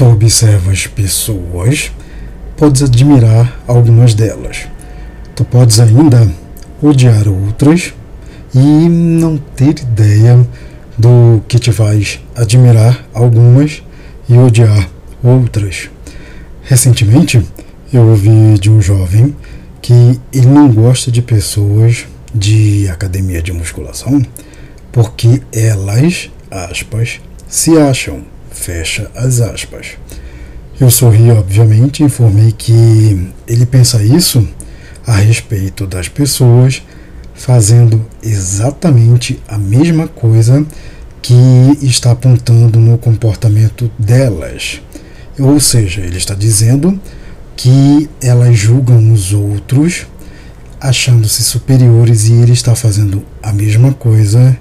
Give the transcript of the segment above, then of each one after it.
tu observas pessoas, podes admirar algumas delas. Tu podes ainda odiar outras e não ter ideia do que te faz admirar algumas e odiar outras. Recentemente, eu ouvi de um jovem que ele não gosta de pessoas de academia de musculação porque elas, aspas, se acham, fecha as aspas. Eu sorri, obviamente, informei que ele pensa isso a respeito das pessoas fazendo exatamente a mesma coisa que está apontando no comportamento delas. Ou seja, ele está dizendo que elas julgam os outros achando-se superiores e ele está fazendo a mesma coisa,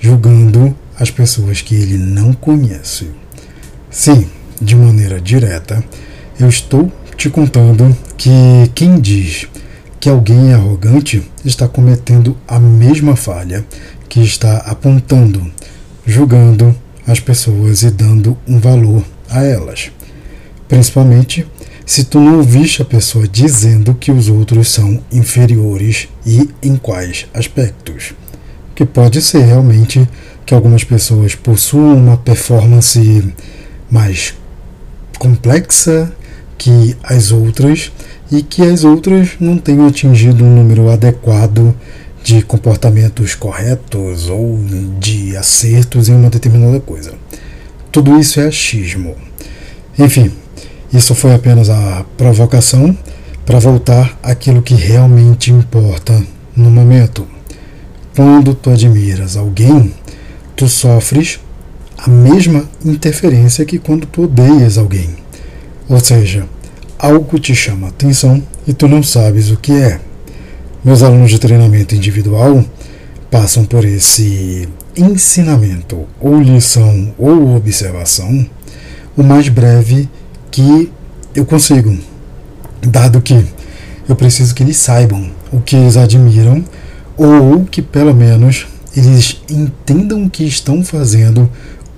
julgando as pessoas que ele não conhece. Sim, de maneira direta, eu estou te contando que quem diz que alguém é arrogante está cometendo a mesma falha que está apontando, julgando as pessoas e dando um valor a elas. Principalmente se tu não ouviste a pessoa dizendo que os outros são inferiores e em quais aspectos. Que pode ser realmente que algumas pessoas possuam uma performance mais complexa que as outras e que as outras não tenham atingido um número adequado de comportamentos corretos ou de acertos em uma determinada coisa. Tudo isso é achismo. Enfim, isso foi apenas a provocação para voltar àquilo que realmente importa no momento. Quando tu admiras alguém, tu sofres a mesma interferência que quando tu odeias alguém. Ou seja, algo te chama atenção e tu não sabes o que é. Meus alunos de treinamento individual passam por esse ensinamento, ou lição, ou observação, o mais breve que eu consigo, dado que eu preciso que eles saibam o que eles admiram ou que pelo menos eles entendam que estão fazendo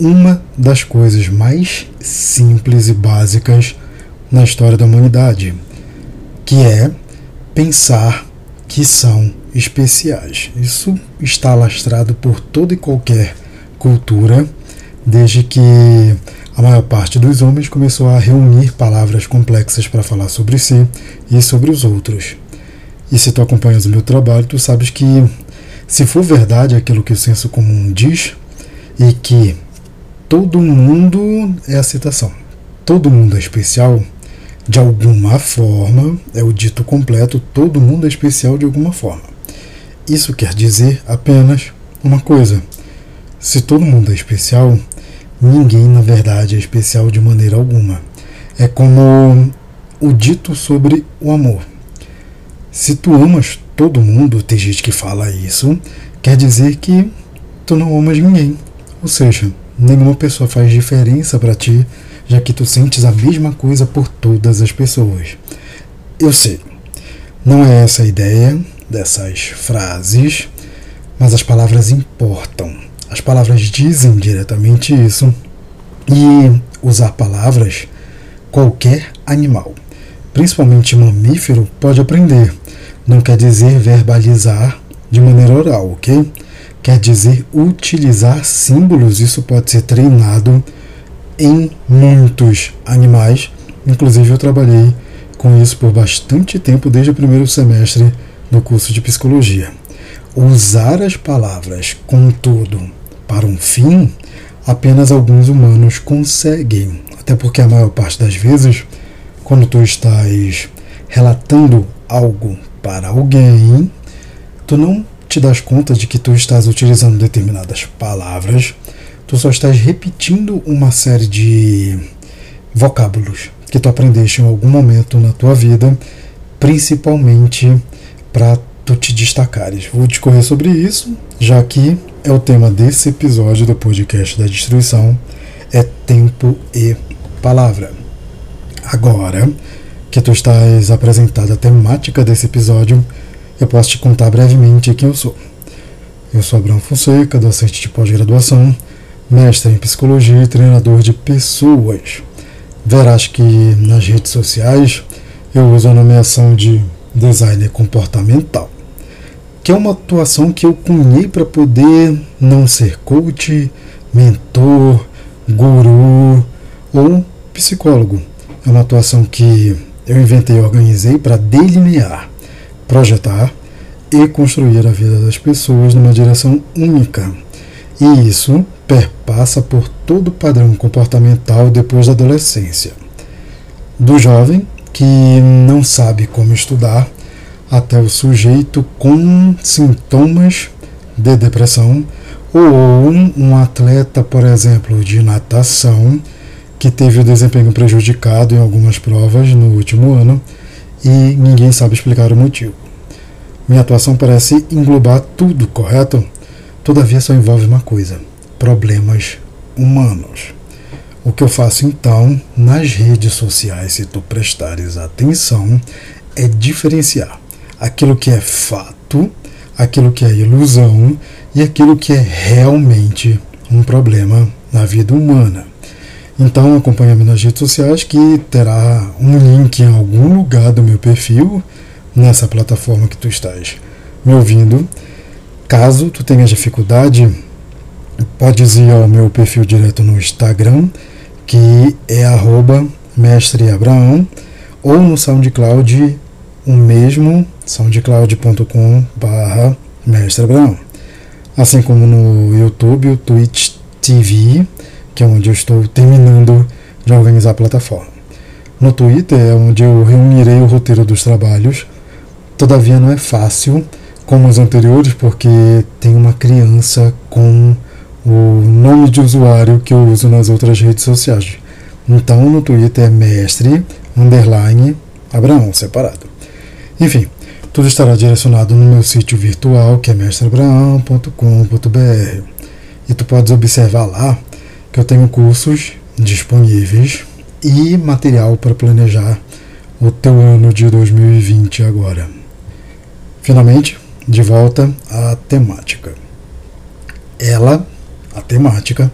uma das coisas mais simples e básicas na história da humanidade, que é pensar que são especiais. Isso está lastrado por toda e qualquer cultura, desde que a maior parte dos homens começou a reunir palavras complexas para falar sobre si e sobre os outros. E se tu acompanhas o meu trabalho, tu sabes que se for verdade aquilo que o senso comum diz e que todo mundo é a citação, todo mundo é especial de alguma forma, é o dito completo, todo mundo é especial de alguma forma. Isso quer dizer apenas uma coisa: se todo mundo é especial, Ninguém, na verdade, é especial de maneira alguma. É como o dito sobre o amor. Se tu amas todo mundo, tem gente que fala isso, quer dizer que tu não amas ninguém. Ou seja, nenhuma pessoa faz diferença para ti, já que tu sentes a mesma coisa por todas as pessoas. Eu sei, não é essa a ideia dessas frases, mas as palavras importam. As palavras dizem diretamente isso. E usar palavras, qualquer animal, principalmente mamífero, pode aprender. Não quer dizer verbalizar de maneira oral, ok? Quer dizer utilizar símbolos. Isso pode ser treinado em muitos animais. Inclusive, eu trabalhei com isso por bastante tempo, desde o primeiro semestre do curso de psicologia. Usar as palavras, contudo, para um fim, apenas alguns humanos conseguem. Até porque a maior parte das vezes, quando tu estás relatando algo para alguém, tu não te das conta de que tu estás utilizando determinadas palavras, tu só estás repetindo uma série de vocábulos que tu aprendeste em algum momento na tua vida, principalmente para tu te destacares. Vou discorrer sobre isso, já que é o tema desse episódio do podcast da destruição, é tempo e palavra. Agora que tu estás apresentado a temática desse episódio, eu posso te contar brevemente quem eu sou. Eu sou Abraão Fonseca, docente de pós-graduação, mestre em psicologia e treinador de pessoas. verás que nas redes sociais eu uso a nomeação de designer comportamental, que é uma atuação que eu cunhei para poder não ser coach, mentor, guru ou psicólogo. É uma atuação que eu inventei e organizei para delinear, projetar e construir a vida das pessoas numa direção única. E isso perpassa por todo o padrão comportamental depois da adolescência. Do jovem que não sabe como estudar, até o sujeito com sintomas de depressão, ou um atleta, por exemplo, de natação, que teve o desempenho prejudicado em algumas provas no último ano e ninguém sabe explicar o motivo. Minha atuação parece englobar tudo, correto? Todavia só envolve uma coisa: problemas humanos. O que eu faço então nas redes sociais, se tu prestares atenção, é diferenciar aquilo que é fato, aquilo que é ilusão e aquilo que é realmente um problema na vida humana. Então acompanha-me nas redes sociais que terá um link em algum lugar do meu perfil nessa plataforma que tu estás me ouvindo. Caso tu tenhas dificuldade, podes ir ao meu perfil direto no Instagram, que é mestreabraão, ou no SoundCloud, o mesmo, soundcloud.com barra mestreabraão. Assim como no YouTube, o Twitch TV, que é onde eu estou terminando de organizar a plataforma. No Twitter é onde eu reunirei o roteiro dos trabalhos, todavia não é fácil como os anteriores, porque tem uma criança com o nome de usuário que eu uso nas outras redes sociais. Então no Twitter é mestre underline Abraão separado. Enfim, tudo estará direcionado no meu sítio virtual que é mestreabraão.com.br. E tu podes observar lá que eu tenho cursos disponíveis e material para planejar o teu ano de 2020 agora. Finalmente, de volta à temática. Ela a temática,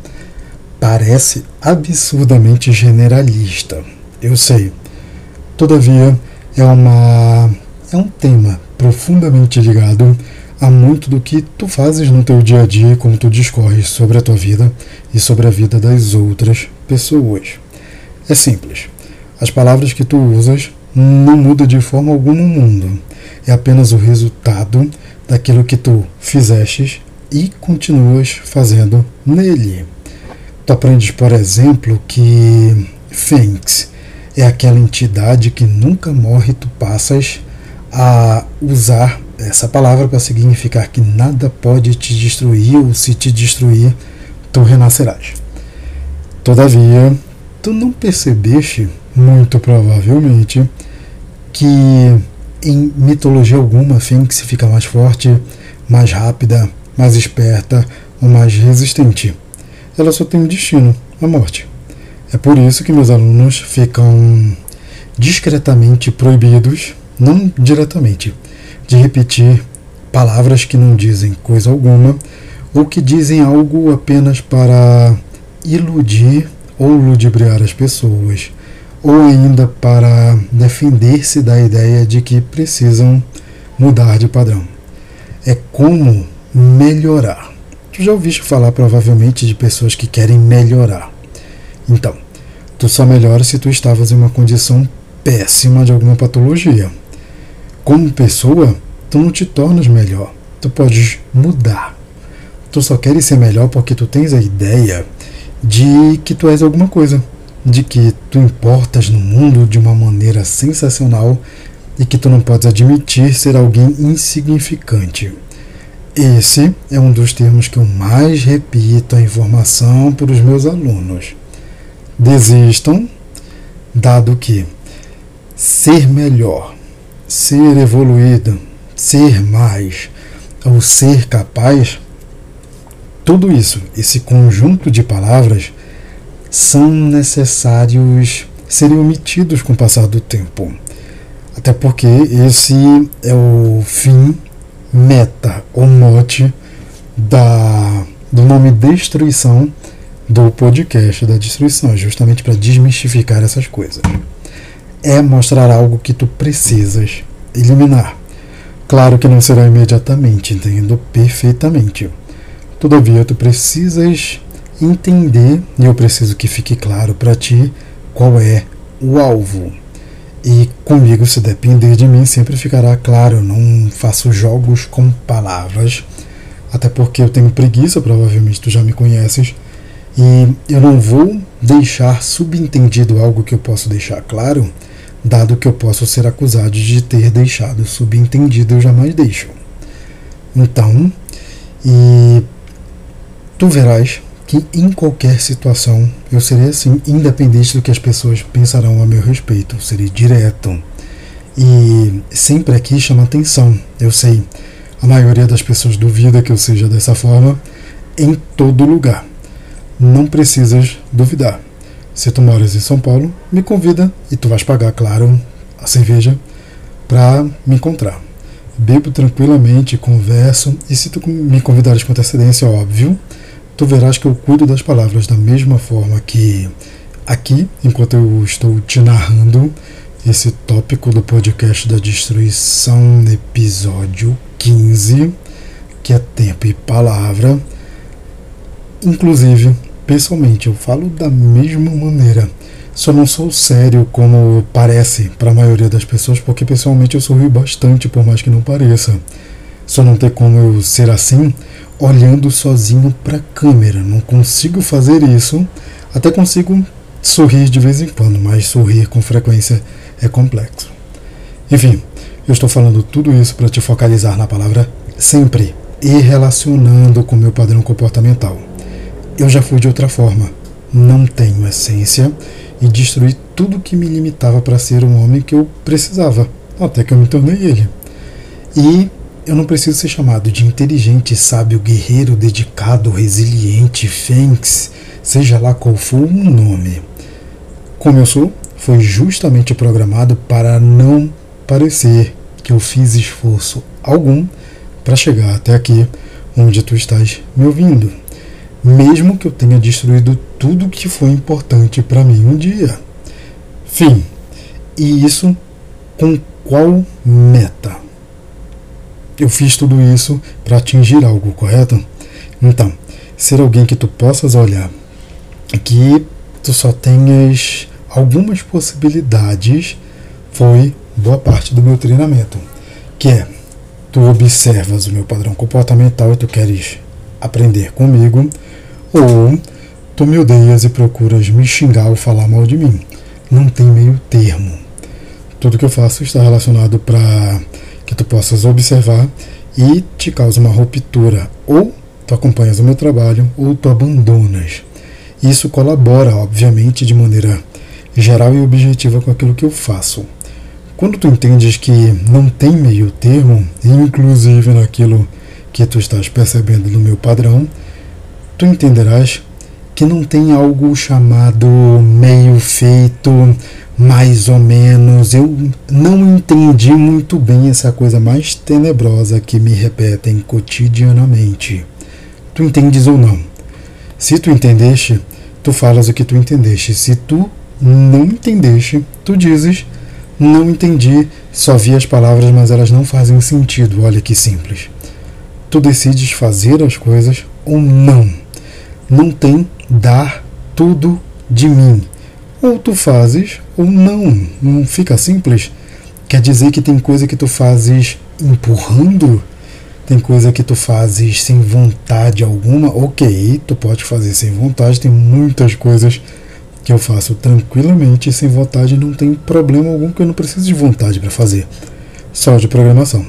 parece absurdamente generalista. Eu sei. Todavia, é uma é um tema profundamente ligado a muito do que tu fazes no teu dia a dia, como tu discorres sobre a tua vida e sobre a vida das outras pessoas. É simples. As palavras que tu usas não mudam de forma alguma o mundo. É apenas o resultado daquilo que tu fizestes e continuas fazendo nele. Tu aprendes, por exemplo, que Fênix é aquela entidade que nunca morre, tu passas a usar essa palavra para significar que nada pode te destruir, ou se te destruir, tu renascerás. Todavia, tu não percebeste, muito provavelmente, que em mitologia alguma Fênix fica mais forte, mais rápida, mais esperta ou mais resistente. Ela só tem um destino, a morte. É por isso que meus alunos ficam discretamente proibidos, não diretamente, de repetir palavras que não dizem coisa alguma ou que dizem algo apenas para iludir ou ludibriar as pessoas, ou ainda para defender-se da ideia de que precisam mudar de padrão. É como melhorar. Tu já ouviste falar provavelmente de pessoas que querem melhorar. Então, tu só melhora se tu estavas em uma condição péssima de alguma patologia. Como pessoa, tu não te tornas melhor. Tu podes mudar. Tu só queres ser melhor porque tu tens a ideia de que tu és alguma coisa, de que tu importas no mundo de uma maneira sensacional e que tu não podes admitir ser alguém insignificante. Esse é um dos termos que eu mais repito a informação para os meus alunos. Desistam, dado que ser melhor, ser evoluído, ser mais ou ser capaz, tudo isso, esse conjunto de palavras, são necessários serem omitidos com o passar do tempo. Até porque esse é o fim meta ou mote da, do nome destruição do podcast da destruição, justamente para desmistificar essas coisas. É mostrar algo que tu precisas eliminar. Claro que não será imediatamente, entendo perfeitamente. Todavia, tu precisas entender, e eu preciso que fique claro para ti qual é o alvo. E comigo, se depender de mim, sempre ficará claro. Eu não faço jogos com palavras, até porque eu tenho preguiça, provavelmente tu já me conheces, e eu não vou deixar subentendido algo que eu posso deixar claro, dado que eu posso ser acusado de ter deixado subentendido, eu jamais deixo. Então, e tu verás que em qualquer situação eu serei assim, independente do que as pessoas pensarão a meu respeito. Eu serei direto. E sempre aqui chama atenção. Eu sei, a maioria das pessoas duvida que eu seja dessa forma em todo lugar. Não precisas duvidar. Se tu moras em São Paulo, me convida e tu vais pagar, claro, a cerveja para me encontrar. Bebo tranquilamente, converso e se tu me convidares com antecedência, óbvio, tu verás que eu cuido das palavras da mesma forma que aqui, enquanto eu estou te narrando esse tópico do podcast da destruição, episódio 15, que é tempo e palavra. Inclusive, pessoalmente, eu falo da mesma maneira. Só não sou sério como parece para a maioria das pessoas, porque pessoalmente eu sorrio bastante, por mais que não pareça. Só não tem como eu ser assim olhando sozinho para a câmera. Não consigo fazer isso. Até consigo sorrir de vez em quando, mas sorrir com frequência é complexo. Enfim, eu estou falando tudo isso para te focalizar na palavra sempre e relacionando com meu padrão comportamental. Eu já fui de outra forma, não tenho essência e destruí tudo que me limitava para ser um homem que eu precisava, até que eu me tornei ele. E eu não preciso ser chamado de inteligente, sábio, guerreiro, dedicado, resiliente, fênix, seja lá qual for o nome. Como eu sou, foi justamente programado para não parecer que eu fiz esforço algum para chegar até aqui onde tu estás me ouvindo, mesmo que eu tenha destruído tudo que foi importante para mim um dia. Fim. E isso com qual meta? Eu fiz tudo isso para atingir algo, correto? Então, ser alguém que tu possas olhar, que tu só tenhas algumas possibilidades, foi boa parte do meu treinamento, que é tu observas o meu padrão comportamental e tu queres aprender comigo, ou tu me odeias e procuras me xingar ou falar mal de mim. Não tem meio termo. Tudo que eu faço está relacionado para que tu possas observar e te causa uma ruptura. Ou tu acompanhas o meu trabalho ou tu abandonas. Isso colabora, obviamente, de maneira geral e objetiva com aquilo que eu faço. Quando tu entendes que não tem meio termo, inclusive naquilo que tu estás percebendo no meu padrão, tu entenderás que não tem algo chamado meio feito, mais ou menos. Eu não entendi muito bem essa coisa mais tenebrosa que me repetem cotidianamente. Tu entendes ou não? Se tu entendeste, tu falas o que tu entendeste. Se tu não entendeste, tu dizes não entendi, só vi as palavras, mas elas não fazem sentido. Olha que simples. Tu decides fazer as coisas ou não. Não tem dar tudo de mim. Ou tu fazes ou não. Não fica simples. Quer dizer que tem coisa que tu fazes empurrando, tem coisa que tu fazes sem vontade alguma. Ok, tu pode fazer sem vontade. Tem muitas coisas que eu faço tranquilamente sem vontade. Não tem problema algum que eu não preciso de vontade para fazer. Só de programação.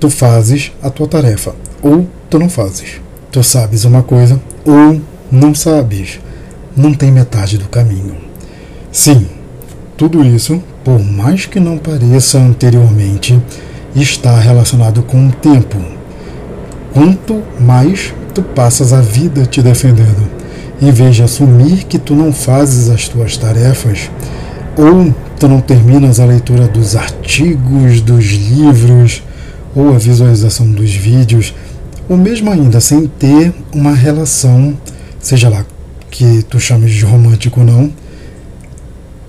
Tu fazes a tua tarefa ou tu não fazes. Tu sabes uma coisa ou não sabes, não tem metade do caminho. Sim, tudo isso, por mais que não pareça anteriormente, está relacionado com o tempo. Quanto mais tu passas a vida te defendendo, em vez de assumir que tu não fazes as tuas tarefas, ou tu não terminas a leitura dos artigos, dos livros, ou a visualização dos vídeos, ou mesmo ainda sem ter uma relação seja lá que tu chames de romântico ou não,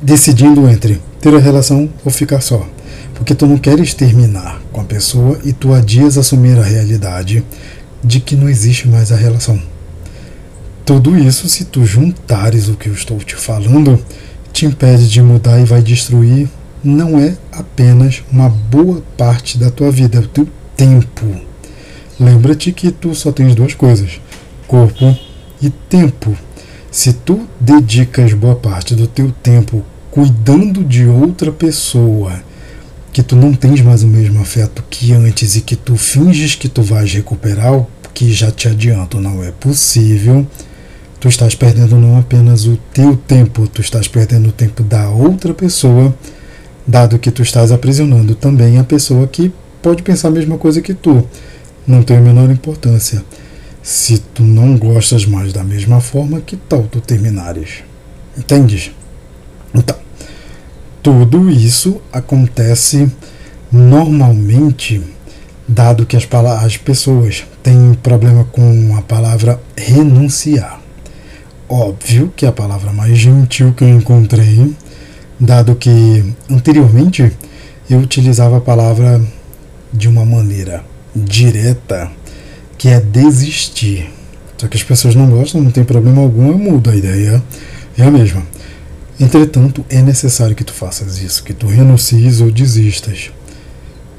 decidindo entre ter a relação ou ficar só. Porque tu não queres terminar com a pessoa e tu adias assumir a realidade de que não existe mais a relação. Tudo isso, se tu juntares o que eu estou te falando, te impede de mudar e vai destruir não é apenas uma boa parte da tua vida, é o teu tempo. Lembra-te que tu só tens duas coisas: corpo e tempo. Se tu dedicas boa parte do teu tempo cuidando de outra pessoa, que tu não tens mais o mesmo afeto que antes e que tu finges que tu vais recuperar, o que já te adianto não é possível, tu estás perdendo não apenas o teu tempo, tu estás perdendo o tempo da outra pessoa dado que tu estás aprisionando também a pessoa que pode pensar a mesma coisa que tu. Não tem a menor importância. Se tu não gostas mais da mesma forma, que tal tu terminares? Entendes? Então, tudo isso acontece normalmente, dado que as, as pessoas têm problema com a palavra renunciar. Óbvio que a palavra mais gentil que eu encontrei dado que anteriormente eu utilizava a palavra de uma maneira direta, que é desistir. Só que as pessoas não gostam, não tem problema algum, eu mudo a ideia, é a mesma. Entretanto, é necessário que tu faças isso, que tu renuncies ou desistas.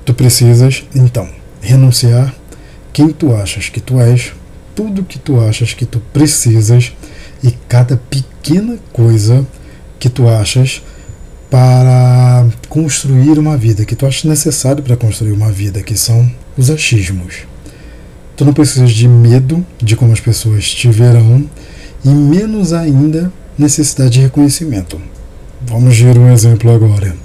Tu precisas, então, renunciar quem tu achas que tu és, tudo que tu achas que tu precisas e cada pequena coisa que tu achas para construir uma vida, que tu achas necessário para construir uma vida, que são os achismos. Tu não precisas de medo de como as pessoas te verão e menos ainda necessidade de reconhecimento. Vamos ver um exemplo agora.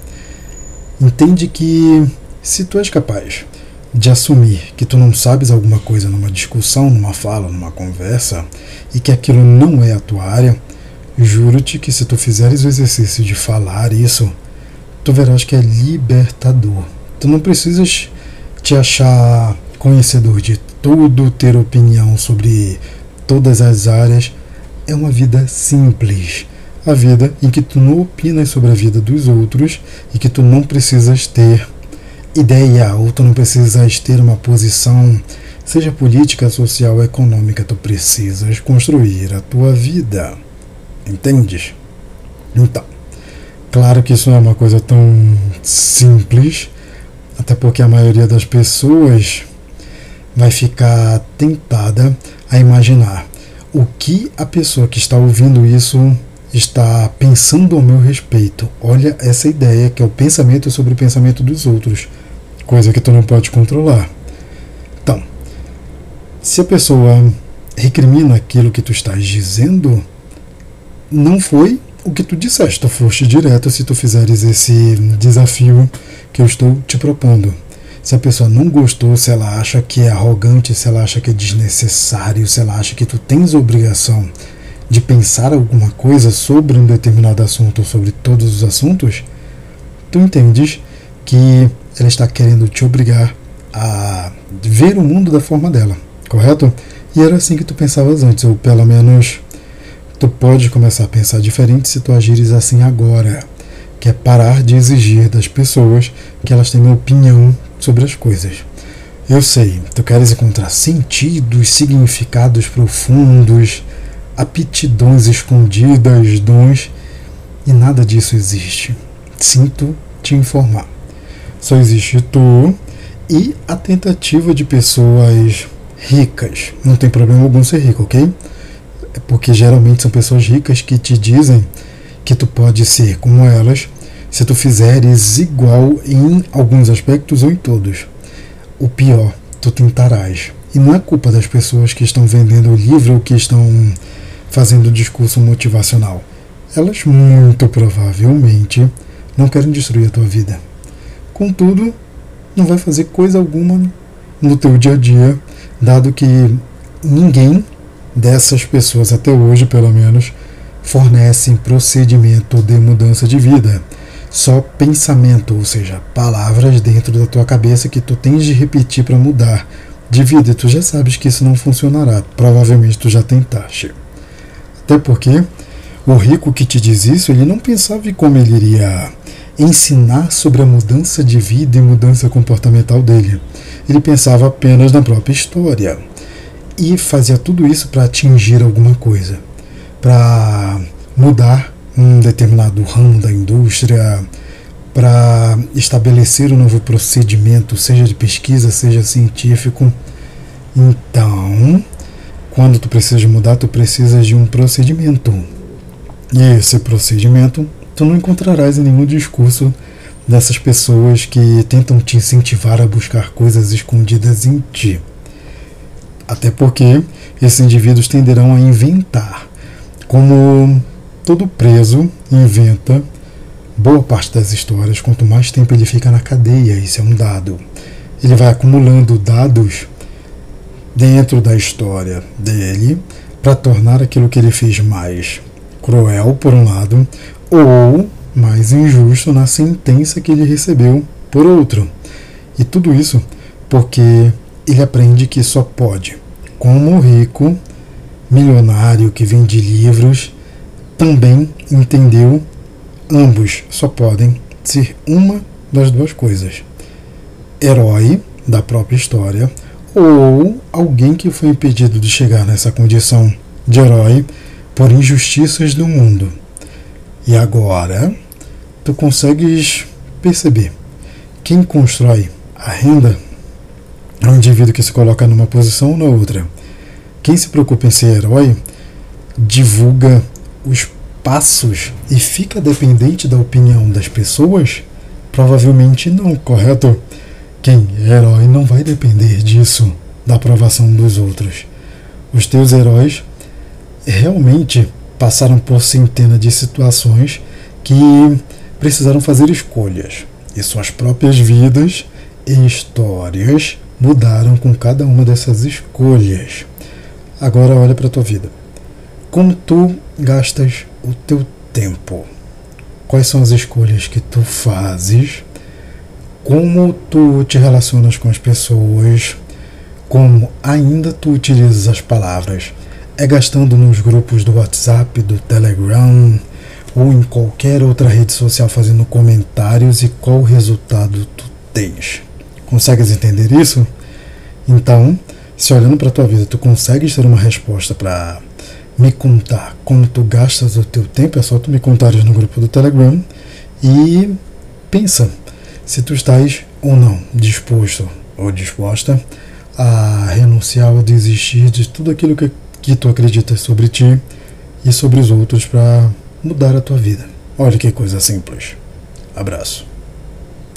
Entende que se tu és capaz de assumir que tu não sabes alguma coisa numa discussão, numa fala, numa conversa e que aquilo não é a tua área, Juro-te que se tu fizeres o exercício de falar isso, tu verás que é libertador. Tu não precisas te achar conhecedor de tudo, ter opinião sobre todas as áreas. É uma vida simples. A vida em que tu não opinas sobre a vida dos outros e que tu não precisas ter ideia ou tu não precisas ter uma posição, seja política, social, econômica, tu precisas construir a tua vida. Entendes? Então, claro que isso não é uma coisa tão simples, até porque a maioria das pessoas vai ficar tentada a imaginar o que a pessoa que está ouvindo isso está pensando ao meu respeito. Olha essa ideia que é o pensamento sobre o pensamento dos outros, coisa que tu não pode controlar. Então, se a pessoa recrimina aquilo que tu estás dizendo, não foi o que tu disseste, tu foste direto se tu fizeres esse desafio que eu estou te propondo. Se a pessoa não gostou, se ela acha que é arrogante, se ela acha que é desnecessário, se ela acha que tu tens obrigação de pensar alguma coisa sobre um determinado assunto ou sobre todos os assuntos, tu entendes que ela está querendo te obrigar a ver o mundo da forma dela, correto? E era assim que tu pensavas antes, ou pelo menos Tu pode começar a pensar diferente se tu agires assim agora, que é parar de exigir das pessoas que elas tenham opinião sobre as coisas. Eu sei, tu queres encontrar sentidos, significados profundos, aptidões escondidas, dons, e nada disso existe. Sinto te informar. Só existe tu e a tentativa de pessoas ricas. Não tem problema algum ser rico, ok? É porque geralmente são pessoas ricas que te dizem que tu pode ser como elas se tu fizeres igual em alguns aspectos ou em todos. O pior, tu tentarás. E não é culpa das pessoas que estão vendendo o livro ou que estão fazendo discurso motivacional. Elas muito provavelmente não querem destruir a tua vida. Contudo, não vai fazer coisa alguma no teu dia a dia, dado que ninguém dessas pessoas, até hoje pelo menos, fornecem procedimento de mudança de vida. Só pensamento, ou seja, palavras dentro da tua cabeça que tu tens de repetir para mudar de vida. E tu já sabes que isso não funcionará. Provavelmente tu já tentaste. Até porque o rico que te diz isso, ele não pensava em como ele iria ensinar sobre a mudança de vida e mudança comportamental dele. Ele pensava apenas na própria história e fazia tudo isso para atingir alguma coisa, para mudar um determinado ramo da indústria, para estabelecer um novo procedimento, seja de pesquisa, seja científico. Então, quando tu precisas mudar, tu precisas de um procedimento. E esse procedimento tu não encontrarás em nenhum discurso dessas pessoas que tentam te incentivar a buscar coisas escondidas em ti. Até porque esses indivíduos tenderão a inventar. Como todo preso inventa boa parte das histórias, quanto mais tempo ele fica na cadeia, isso é um dado. Ele vai acumulando dados dentro da história dele para tornar aquilo que ele fez mais cruel, por um lado, ou mais injusto na sentença que ele recebeu por outro. E tudo isso porque ele aprende que só pode, como rico milionário que vende livros, também entendeu ambos só podem ser uma das duas coisas: herói da própria história ou alguém que foi impedido de chegar nessa condição de herói por injustiças do mundo. E agora tu consegues perceber quem constrói a renda é um indivíduo que se coloca numa posição ou na outra. Quem se preocupa em ser herói divulga os passos e fica dependente da opinião das pessoas? Provavelmente não, correto? Quem é herói não vai depender disso, da aprovação dos outros. Os teus heróis realmente passaram por centenas de situações que precisaram fazer escolhas. E suas próprias vidas e histórias mudaram com cada uma dessas escolhas. Agora olha para a tua vida. Como tu gastas o teu tempo? Quais são as escolhas que tu fazes? Como tu te relacionas com as pessoas? Como ainda tu utilizas as palavras? É gastando nos grupos do WhatsApp, do Telegram ou em qualquer outra rede social fazendo comentários e qual resultado tu tens? Consegues entender isso? Então, se olhando para a tua vida, tu consegues ter uma resposta para me contar como tu gastas o teu tempo, é só tu me contares no grupo do Telegram e pensa se tu estás ou não disposto ou disposta a renunciar ou desistir de tudo aquilo que, que tu acreditas sobre ti e sobre os outros para mudar a tua vida. Olha que coisa simples. Abraço.